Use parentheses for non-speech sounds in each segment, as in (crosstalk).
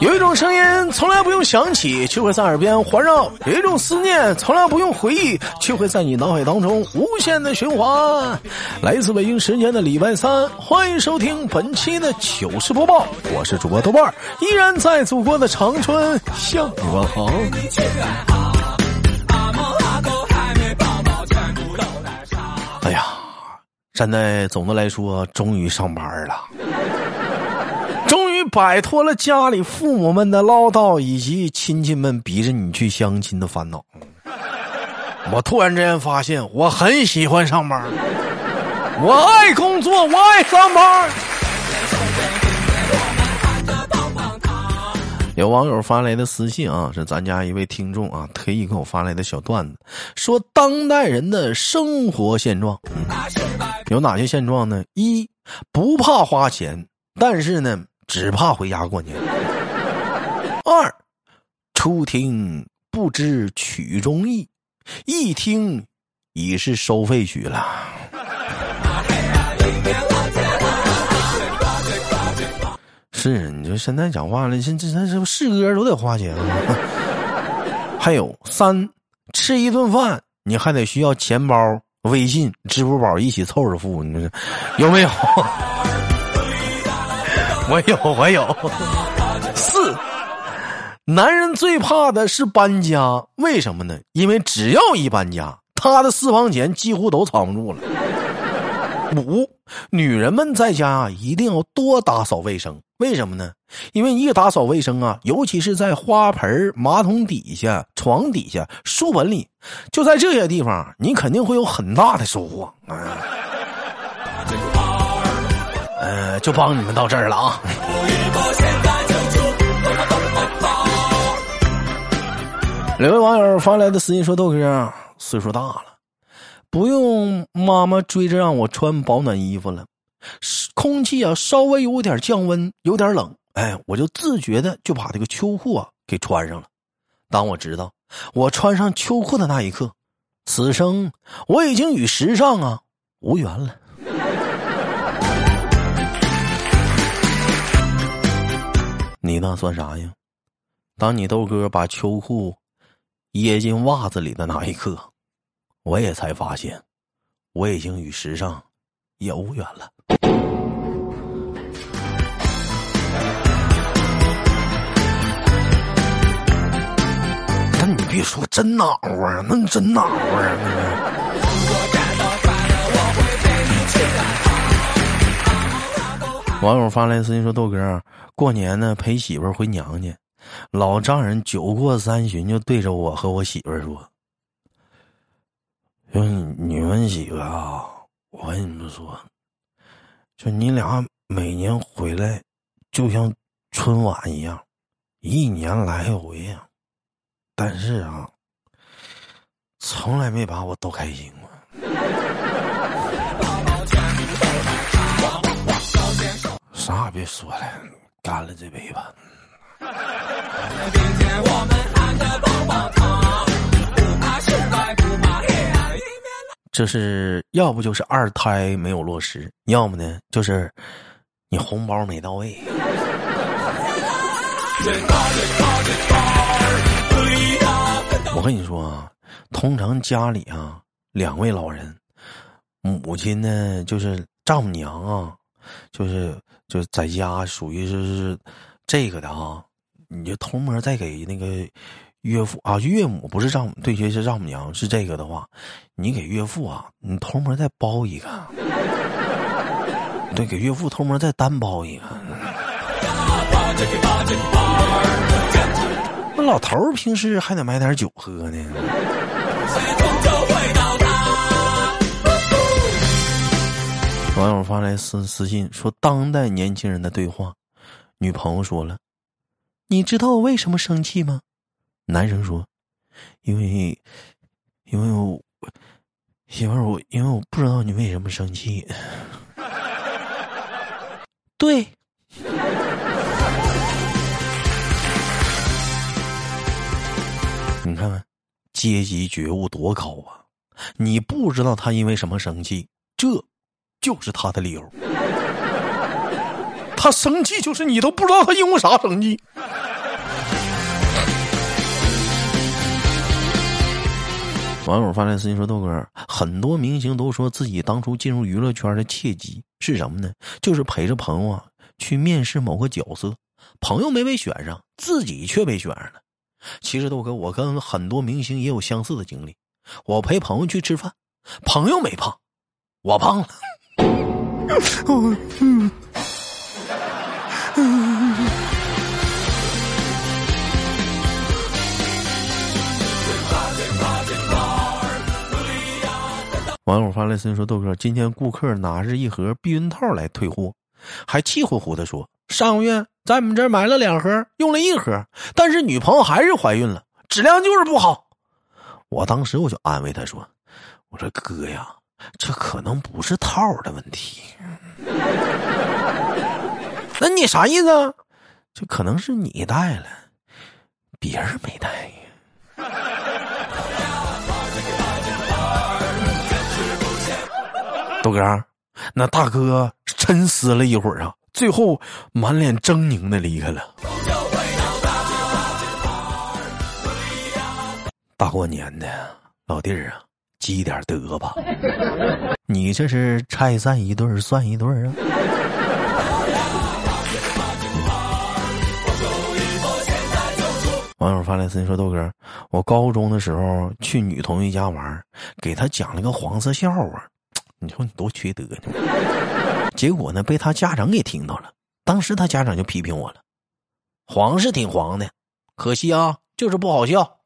有一种声音从来不用想起，却会在耳边环绕；有一种思念从来不用回忆，却会在你脑海当中无限的循环。来自北京时间的礼拜三，欢迎收听本期的糗事播报，我是主播豆瓣，依然在祖国的长春向你问好。哎呀，现在总的来说，终于上班了。摆脱了家里父母们的唠叨以及亲戚们逼着你去相亲的烦恼。我突然之间发现，我很喜欢上班，我爱工作，我爱上班。有网友发来的私信啊，是咱家一位听众啊特意给我发来的小段子，说当代人的生活现状，有哪些现状呢？一不怕花钱，但是呢。只怕回家过年。(laughs) 二，初听不知曲中意，一听已是收费曲了。是，你说现在讲话了，现这这这是歌都得花钱。(laughs) 还有三，吃一顿饭你还得需要钱包、微信、支付宝一起凑着付，你说有没有？我有，我有。四，男人最怕的是搬家，为什么呢？因为只要一搬家，他的私房钱几乎都藏不住了。五，女人们在家，一定要多打扫卫生，为什么呢？因为一打扫卫生啊，尤其是在花盆、马桶底下、床底下、书本里，就在这些地方，你肯定会有很大的收获啊。就帮你们到这儿了啊！两位网友发来的私信说：“豆哥，岁数大了，不用妈妈追着让我穿保暖衣服了。空气啊，稍微有点降温，有点冷，哎，我就自觉的就把这个秋裤啊给穿上了。当我知道我穿上秋裤的那一刻，此生我已经与时尚啊无缘了。”你那算啥呀？当你豆哥把秋裤掖进袜子里的那一刻，我也才发现，我已经与时尚也无缘了。但你别说，真暖和啊，那真暖和啊！网友发来私信说：“豆哥，过年呢陪媳妇回娘家，老丈人酒过三巡，就对着我和我媳妇说：‘说你们几个啊，我跟你们说，就你俩每年回来，就像春晚一样，一年来回呀，但是啊，从来没把我逗开心过。’”啥也别说了，干了这杯吧。这是要不就是二胎没有落实，要么呢就是你红包没到位。我跟你说啊，通常家里啊，两位老人，母亲呢就是丈母娘啊。就是就在家属于是这个的啊，你就偷摸再给那个岳父啊岳母不是丈母对，是丈母娘是这个的话，你给岳父啊，你偷摸再包一个，对，给岳父偷摸再单包一个。那老头儿平时还得买点酒喝呢。网友发来私私信说：“当代年轻人的对话。”女朋友说了：“你知道我为什么生气吗？”男生说：“因为，因为我媳妇儿，我因为我不知道你为什么生气。(laughs) ”对，你看看，阶级觉悟多高啊！你不知道他因为什么生气，这。就是他的理由。他生气就是你都不知道他因为啥生气。网友发来私信说：“豆哥，很多明星都说自己当初进入娱乐圈的契机是什么呢？就是陪着朋友啊去面试某个角色，朋友没被选上，自己却被选上了。其实豆哥，我跟很多明星也有相似的经历。我陪朋友去吃饭，朋友没胖，我胖了。网友发来私信说：“豆哥，今天顾客拿着一盒避孕套来退货，还气呼呼的说，上个月在我们这儿买了两盒，用了一盒，但是女朋友还是怀孕了，质量就是不好。”我当时我就安慰他说：“我说哥呀，这可能不是套的问题，那你啥意思？这可能是你带了，别人没带呀。”豆哥，那大哥沉思了一会儿啊，最后满脸狰狞的离开了。大过年的，老弟儿啊，积点德吧。你这是拆散一对算一对啊？网友发来私信说：“豆哥，我高中的时候去女同学家玩，给她讲了个黄色笑话。”你说你多缺德呢！结果呢，被他家长给听到了。当时他家长就批评我了：“黄是挺黄的，可惜啊，就是不好笑。”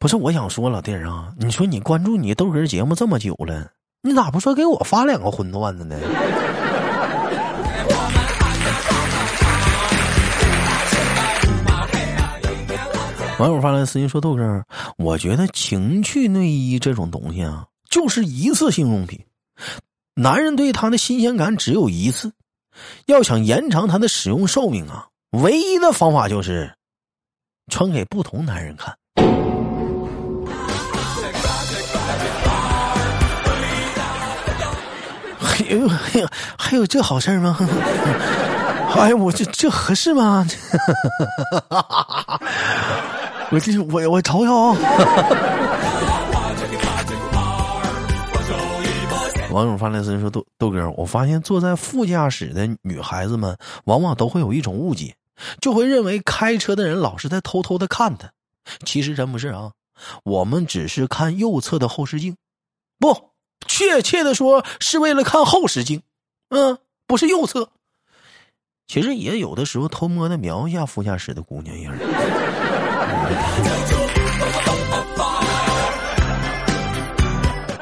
不是我想说，老弟儿啊，你说你关注你豆哥节目这么久了，你咋不说给我发两个荤段子呢？(laughs) 网友发来私信说：“豆哥，我觉得情趣内衣这种东西啊，就是一次性用品。男人对它的新鲜感只有一次，要想延长它的使用寿命啊，唯一的方法就是穿给不同男人看。”哎呦还有还有这好事吗？(laughs) 哎呀，我这这合适吗？(laughs) 我这我我瞅瞅。(laughs) 网友发来私信说：“豆豆哥，我发现坐在副驾驶的女孩子们，往往都会有一种误解，就会认为开车的人老是在偷偷的看她。其实真不是啊，我们只是看右侧的后视镜，不，确切的说是为了看后视镜。嗯，不是右侧。其实也有的时候偷摸的瞄一下副驾驶的姑娘样。(laughs) ”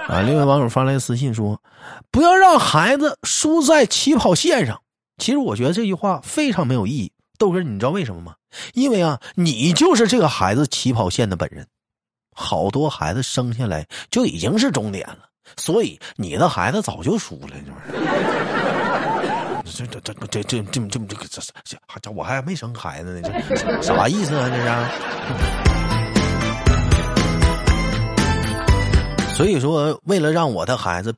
啊！另外网友发来私信说：“不要让孩子输在起跑线上。”其实我觉得这句话非常没有意义。豆哥，你知道为什么吗？因为啊，你就是这个孩子起跑线的本人。好多孩子生下来就已经是终点了，所以你的孩子早就输了，(laughs) 这这这这这这这这这这这这我还没生孩子呢，这啥意思啊？这是？所以说，为了让我的孩子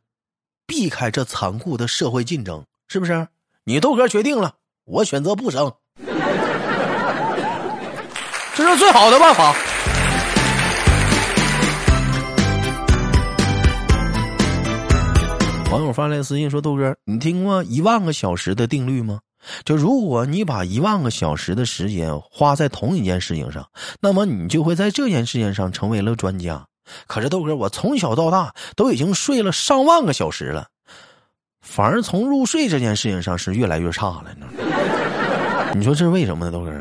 避开这残酷的社会竞争，是不是？你豆哥决定了，我选择不生，(laughs) 这是最好的办法。网友发来私信说：“豆哥，你听过一万个小时的定律吗？就如果你把一万个小时的时间花在同一件事情上，那么你就会在这件事情上成为了专家。可是豆哥，我从小到大都已经睡了上万个小时了，反而从入睡这件事情上是越来越差了。你说这是为什么呢？豆哥，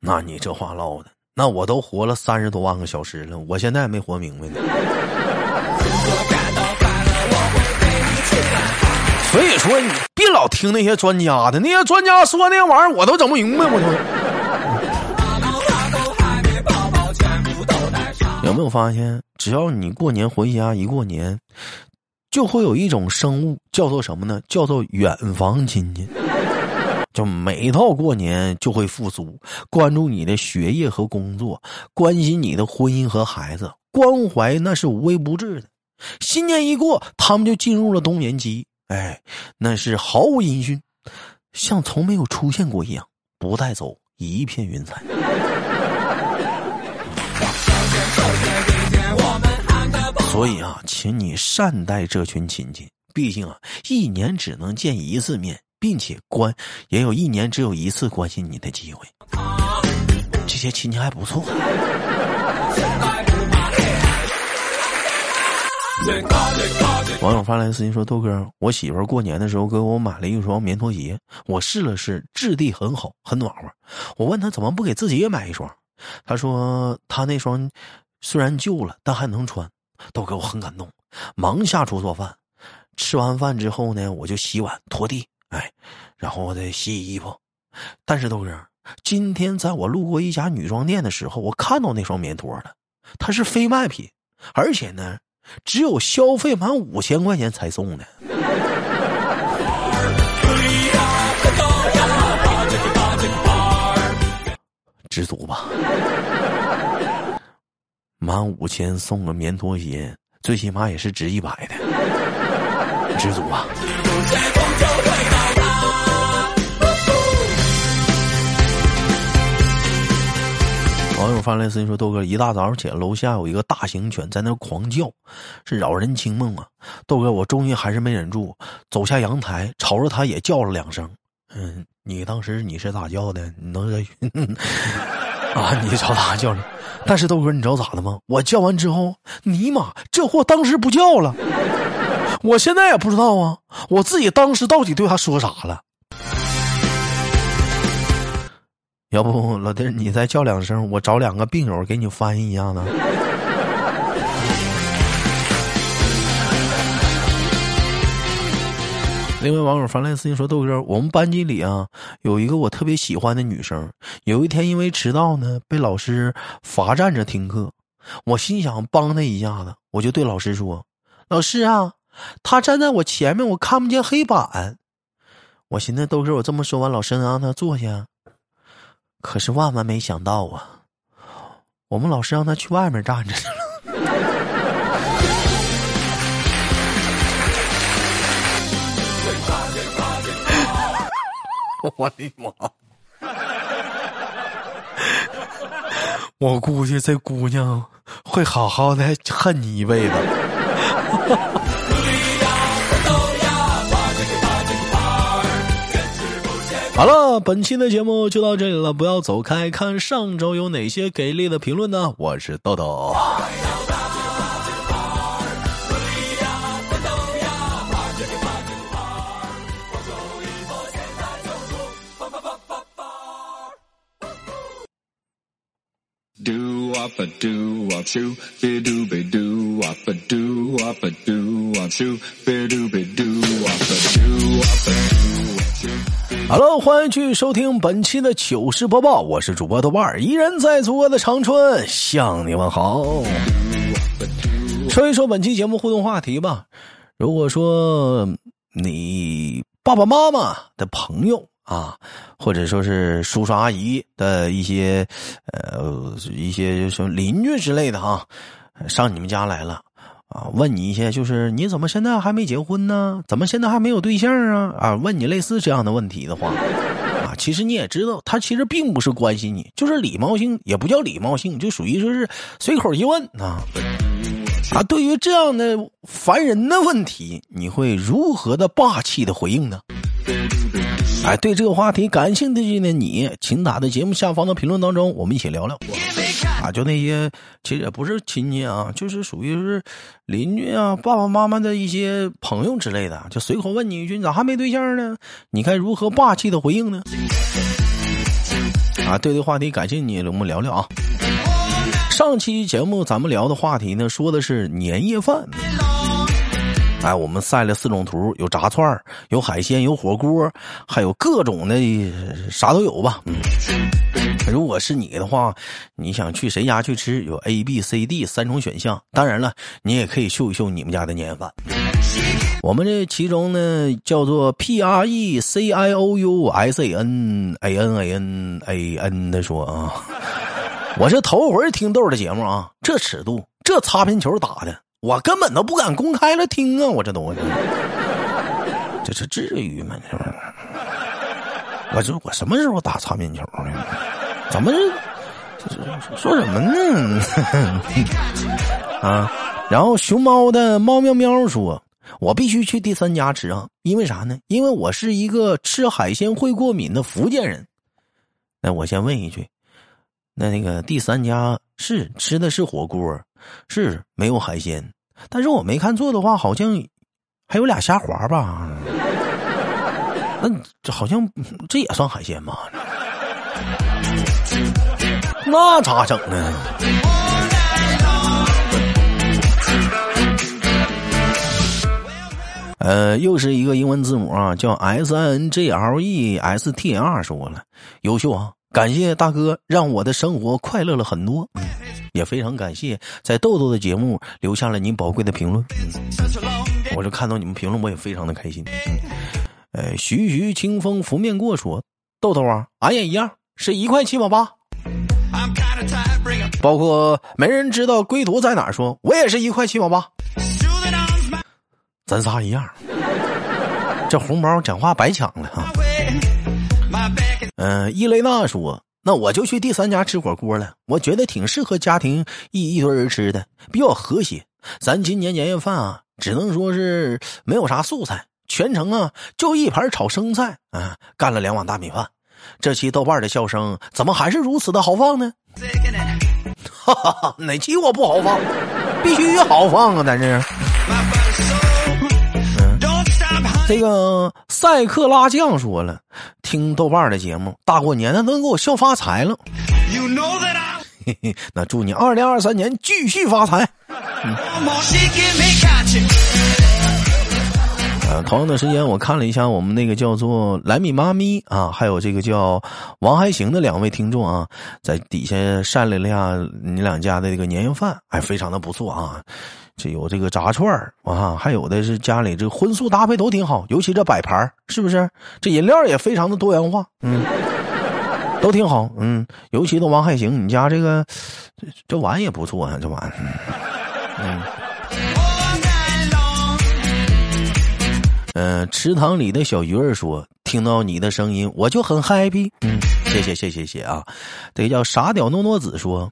那你这话唠的。”那我都活了三十多万个小时了，我现在还没活明白呢。(laughs) 所以说，你别老听那些专家的，那些专家说那玩意儿，我都整不明白。我都 (laughs) 有没有发现，只要你过年回家一过年，就会有一种生物叫做什么呢？叫做远房亲戚。就每到过年就会复苏，关注你的学业和工作，关心你的婚姻和孩子，关怀那是无微不至的。新年一过，他们就进入了冬眠期，哎，那是毫无音讯，像从没有出现过一样，不带走一片云彩。(laughs) 所以啊，请你善待这群亲戚，毕竟啊，一年只能见一次面，并且关也有一年只有一次关心你的机会。这些亲戚还不错。网友发来私信说：“豆哥，我媳妇过年的时候给我买了一双棉拖鞋，我试了试，质地很好，很暖和。我问他怎么不给自己也买一双，他说他那双虽然旧了，但还能穿。”豆哥，我很感动，忙下厨做饭。吃完饭之后呢，我就洗碗、拖地，哎，然后我再洗衣服。但是豆哥，今天在我路过一家女装店的时候，我看到那双棉拖了，它是非卖品，而且呢，只有消费满五千块钱才送的。知足吧。满五千送个棉拖鞋，最起码也是值一百的，知足啊！网友发来私信说：“豆哥，一大早上起来，楼下有一个大型犬在那狂叫，是扰人清梦啊！豆哥，我终于还是没忍住，走下阳台，朝着它也叫了两声。嗯，你当时你是咋叫的？你能 (laughs) 啊，你朝他叫了。”但是豆哥，你知道咋的吗？我叫完之后，尼玛，这货当时不叫了。我现在也不知道啊，我自己当时到底对他说啥了？要不老弟，你再叫两声，我找两个病友给你翻译一下子。(laughs) 另外，网友发来私信说：“豆哥，我们班级里啊，有一个我特别喜欢的女生。有一天因为迟到呢，被老师罚站着听课。我心想帮她一下子，我就对老师说：‘老师啊，她站在我前面，我看不见黑板。’我寻思豆哥，我这么说完，老师能让她坐下。可是万万没想到啊，我们老师让他去外面站着去了。(laughs) ”我的妈！我估计这姑娘会好好的恨你一辈子。好了，本期的节目就到这里了，不要走开，看上周有哪些给力的评论呢？我是豆豆。Hello，欢迎继续收听本期的糗事播报，我是主播豆瓣儿，依然在祖国的长春向你们好。说一说本期节目互动话题吧。如果说你爸爸妈妈的朋友。啊，或者说是叔叔阿姨的一些，呃，一些什么邻居之类的哈，上你们家来了，啊，问你一些，就是你怎么现在还没结婚呢？怎么现在还没有对象啊？啊，问你类似这样的问题的话，啊，其实你也知道，他其实并不是关心你，就是礼貌性，也不叫礼貌性，就属于说是随口一问啊。啊，对于这样的烦人的问题，你会如何的霸气的回应呢？哎，对这个话题感兴趣的你，请打在节目下方的评论当中，我们一起聊聊。啊，就那些其实也不是亲戚啊，就是属于是邻居啊、爸爸妈妈的一些朋友之类的，就随口问你一句：“你咋还没对象呢？”你该如何霸气的回应呢？啊，对这话题感兴趣，我们聊聊啊。上期节目咱们聊的话题呢，说的是年夜饭。哎，我们晒了四种图，有炸串有海鲜，有火锅，还有各种的啥都有吧。嗯，如果是你的话，你想去谁家去吃？有 A、B、C、D 三种选项。当然了，你也可以秀一秀你们家的年夜饭。我们这其中呢叫做 P R E C I O U S A N A N A N A N 的说啊，我是头回听豆的节目啊，这尺度，这擦边球打的，我根本都不敢公开了听啊，我这东西，这是至于吗？是不是？我这我什么时候打擦边球呢？怎么说什么呢？(laughs) 啊！然后熊猫的猫喵喵说：“我必须去第三家吃啊，因为啥呢？因为我是一个吃海鲜会过敏的福建人。”那我先问一句，那那个第三家是吃的是火锅，是没有海鲜，但是我没看错的话，好像还有俩虾滑吧？(laughs) 那这好像这也算海鲜吧？那咋整呢？呃，又是一个英文字母啊，叫 S I N G L E S T R 说了，优秀啊！感谢大哥，让我的生活快乐了很多，也非常感谢在豆豆的节目留下了您宝贵的评论。我就看到你们评论，我也非常的开心。呃，徐徐清风拂面过说，豆豆啊，俺也一样，是一块七毛八。包括没人知道归途在哪儿，说我也是一块七毛八。咱仨一样，这红包讲话白抢了啊。嗯，伊雷娜说：“那我就去第三家吃火锅了，我觉得挺适合家庭一一堆人吃的，比较和谐。咱今年年夜饭啊，只能说是没有啥素菜，全程啊就一盘炒生菜啊，干了两碗大米饭。这期豆瓣的笑声怎么还是如此的豪放呢？哈哈哈，哪期我不豪放？(laughs) 必须豪放啊，咱这。”这个赛克拉酱说了，听豆瓣的节目，大过年的能给我笑发财了。嘿嘿，那祝你二零二三年继续发财。呃，同样的时间，我看了一下我们那个叫做莱米妈咪啊，还有这个叫王还行的两位听众啊，在底下晒了一下你两家的这个年夜饭，哎，非常的不错啊。这有这个炸串啊，还有的是家里这荤素搭配都挺好，尤其这摆盘是不是？这饮料也非常的多元化，嗯，都挺好，嗯，尤其都王还行，你家这个这这碗也不错啊，这碗，嗯，嗯，池塘里的小鱼儿说，听到你的声音我就很 happy，嗯，谢谢谢谢谢啊，这叫傻屌诺诺子说。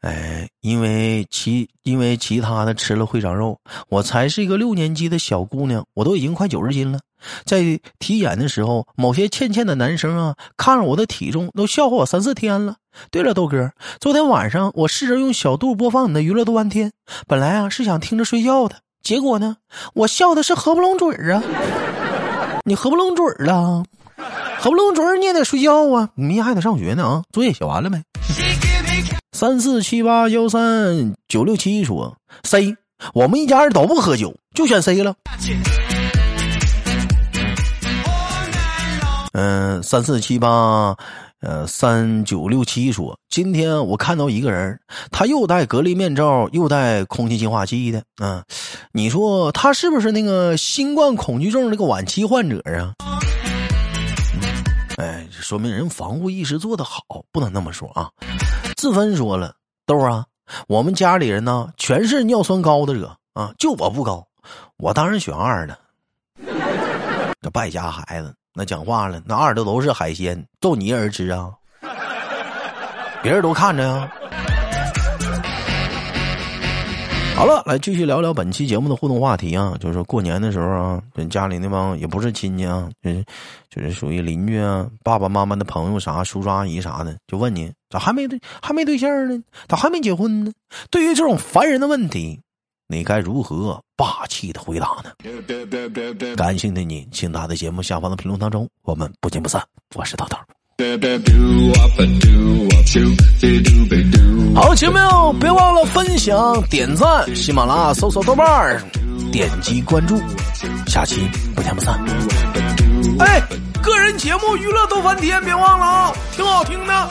哎，因为其因为其他的吃了会长肉，我才是一个六年级的小姑娘，我都已经快九十斤了。在体检的时候，某些欠欠的男生啊，看着我的体重都笑话我三四天了。对了，豆哥，昨天晚上我试着用小度播放你的娱乐多半天，本来啊是想听着睡觉的，结果呢，我笑的是合不拢嘴儿啊。(laughs) 你合不拢嘴儿了，合不拢嘴儿你也得睡觉啊，明天还得上学呢啊，作业写完了没？三四七八幺三九六七说 C，我们一家人都不喝酒，就选 C 了。嗯，三四七八，呃，三九六七说，今天我看到一个人，他又戴隔离面罩，又戴空气净化器的，嗯，你说他是不是那个新冠恐惧症那个晚期患者啊？哎，说明人防护意识做得好，不能那么说啊。自芬说了，豆啊，我们家里人呢全是尿酸高的者啊，就我不高，我当然选二了。这败家孩子，那讲话了，那二的都是海鲜，就你一人吃啊？别人都看着呀。好了，来继续聊聊本期节目的互动话题啊，就是过年的时候啊，跟家里那帮也不是亲戚啊，就是就是属于邻居啊，爸爸妈妈的朋友啥，叔叔阿姨啥的，就问你咋还没对还没对象呢？咋还没结婚呢？对于这种烦人的问题，你该如何霸气的回答呢？感兴趣的你，请打在节目下方的评论当中，我们不见不散。我是涛涛。好，亲们友，别忘了分享、点赞，喜马拉雅搜索豆瓣儿，点击关注，下期不见不散。哎，个人节目娱乐都翻天，别忘了啊，挺好听的。